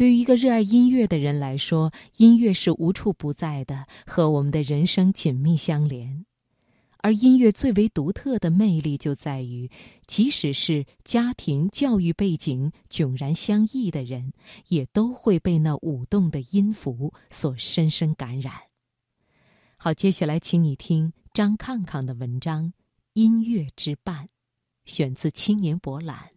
对于一个热爱音乐的人来说，音乐是无处不在的，和我们的人生紧密相连。而音乐最为独特的魅力就在于，即使是家庭教育背景迥然相异的人，也都会被那舞动的音符所深深感染。好，接下来请你听张抗抗的文章《音乐之伴》，选自《青年博览》。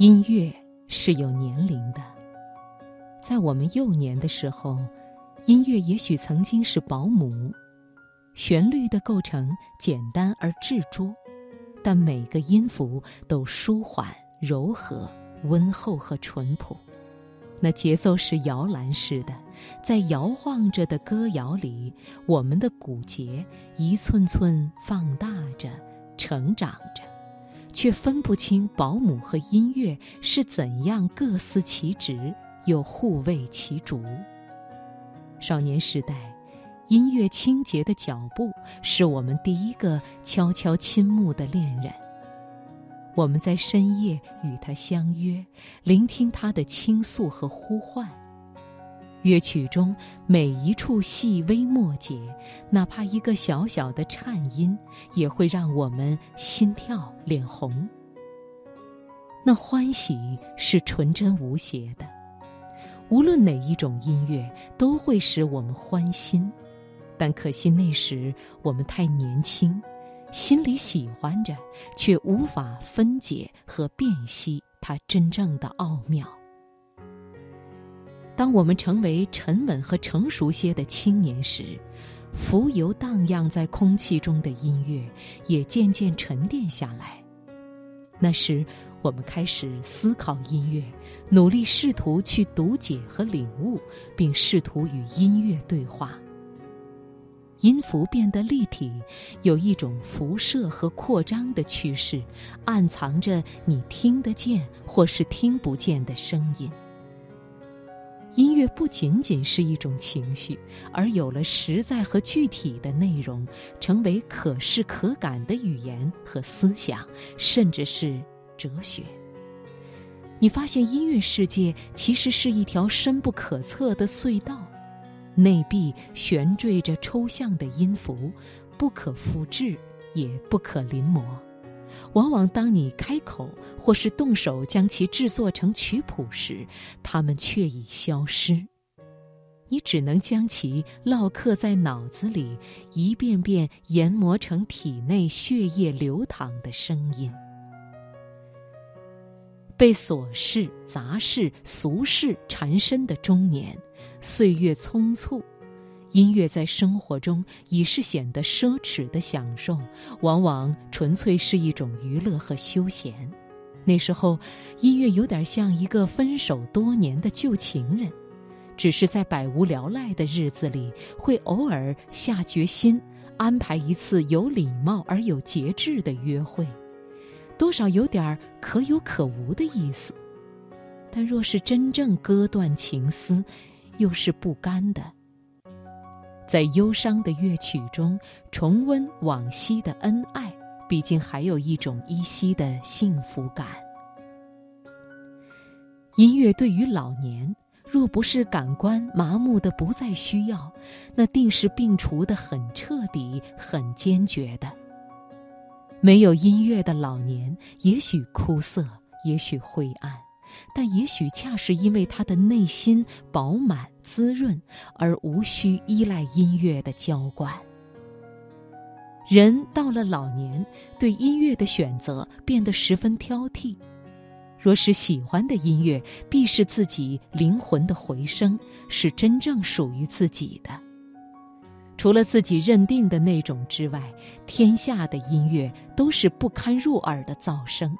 音乐是有年龄的，在我们幼年的时候，音乐也许曾经是保姆，旋律的构成简单而执着，但每个音符都舒缓、柔和、温厚和淳朴。那节奏是摇篮似的，在摇晃着的歌谣里，我们的骨节一寸寸放大着、成长着。却分不清保姆和音乐是怎样各司其职，又互为其主。少年时代，音乐清洁的脚步是我们第一个悄悄倾慕的恋人。我们在深夜与他相约，聆听他的倾诉和呼唤。乐曲中每一处细微末节，哪怕一个小小的颤音，也会让我们心跳脸红。那欢喜是纯真无邪的，无论哪一种音乐都会使我们欢心。但可惜那时我们太年轻，心里喜欢着，却无法分解和辨析它真正的奥妙。当我们成为沉稳和成熟些的青年时，浮游荡漾在空气中的音乐也渐渐沉淀下来。那时，我们开始思考音乐，努力试图去读解和领悟，并试图与音乐对话。音符变得立体，有一种辐射和扩张的趋势，暗藏着你听得见或是听不见的声音。音乐不仅仅是一种情绪，而有了实在和具体的内容，成为可视可感的语言和思想，甚至是哲学。你发现音乐世界其实是一条深不可测的隧道，内壁悬坠着抽象的音符，不可复制，也不可临摹。往往当你开口或是动手将其制作成曲谱时，它们却已消失。你只能将其烙刻在脑子里，一遍遍研磨成体内血液流淌的声音。被琐事、杂事、俗事缠身的中年，岁月匆促。音乐在生活中已是显得奢侈的享受，往往纯粹是一种娱乐和休闲。那时候，音乐有点像一个分手多年的旧情人，只是在百无聊赖的日子里，会偶尔下决心安排一次有礼貌而有节制的约会，多少有点可有可无的意思。但若是真正割断情丝，又是不甘的。在忧伤的乐曲中重温往昔的恩爱，毕竟还有一种依稀的幸福感。音乐对于老年，若不是感官麻木的不再需要，那定是病除的很彻底、很坚决的。没有音乐的老年，也许枯涩，也许灰暗。但也许恰是因为他的内心饱满滋润，而无需依赖音乐的浇灌。人到了老年，对音乐的选择变得十分挑剔。若是喜欢的音乐，必是自己灵魂的回声，是真正属于自己的。除了自己认定的那种之外，天下的音乐都是不堪入耳的噪声，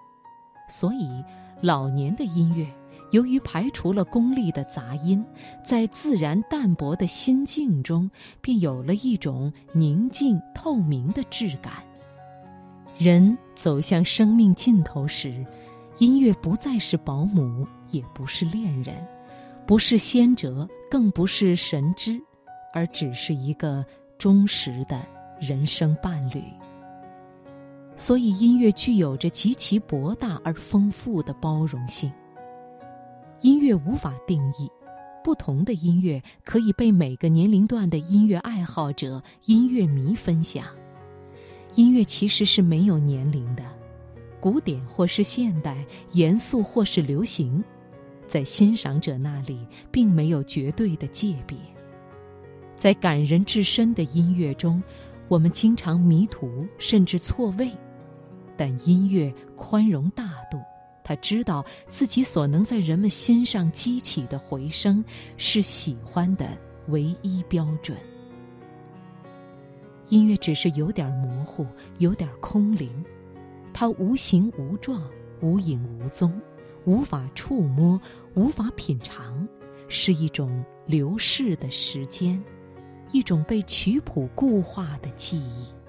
所以。老年的音乐，由于排除了功利的杂音，在自然淡泊的心境中，便有了一种宁静透明的质感。人走向生命尽头时，音乐不再是保姆，也不是恋人，不是先哲，更不是神知，而只是一个忠实的人生伴侣。所以，音乐具有着极其博大而丰富的包容性。音乐无法定义，不同的音乐可以被每个年龄段的音乐爱好者、音乐迷分享。音乐其实是没有年龄的，古典或是现代，严肃或是流行，在欣赏者那里并没有绝对的界别。在感人至深的音乐中，我们经常迷途，甚至错位。但音乐宽容大度，他知道自己所能在人们心上激起的回声，是喜欢的唯一标准。音乐只是有点模糊，有点空灵，它无形无状，无影无踪，无法触摸，无法品尝，是一种流逝的时间，一种被曲谱固化的记忆。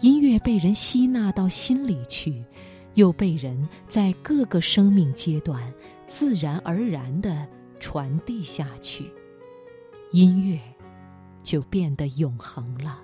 音乐被人吸纳到心里去，又被人在各个生命阶段自然而然地传递下去，音乐就变得永恒了。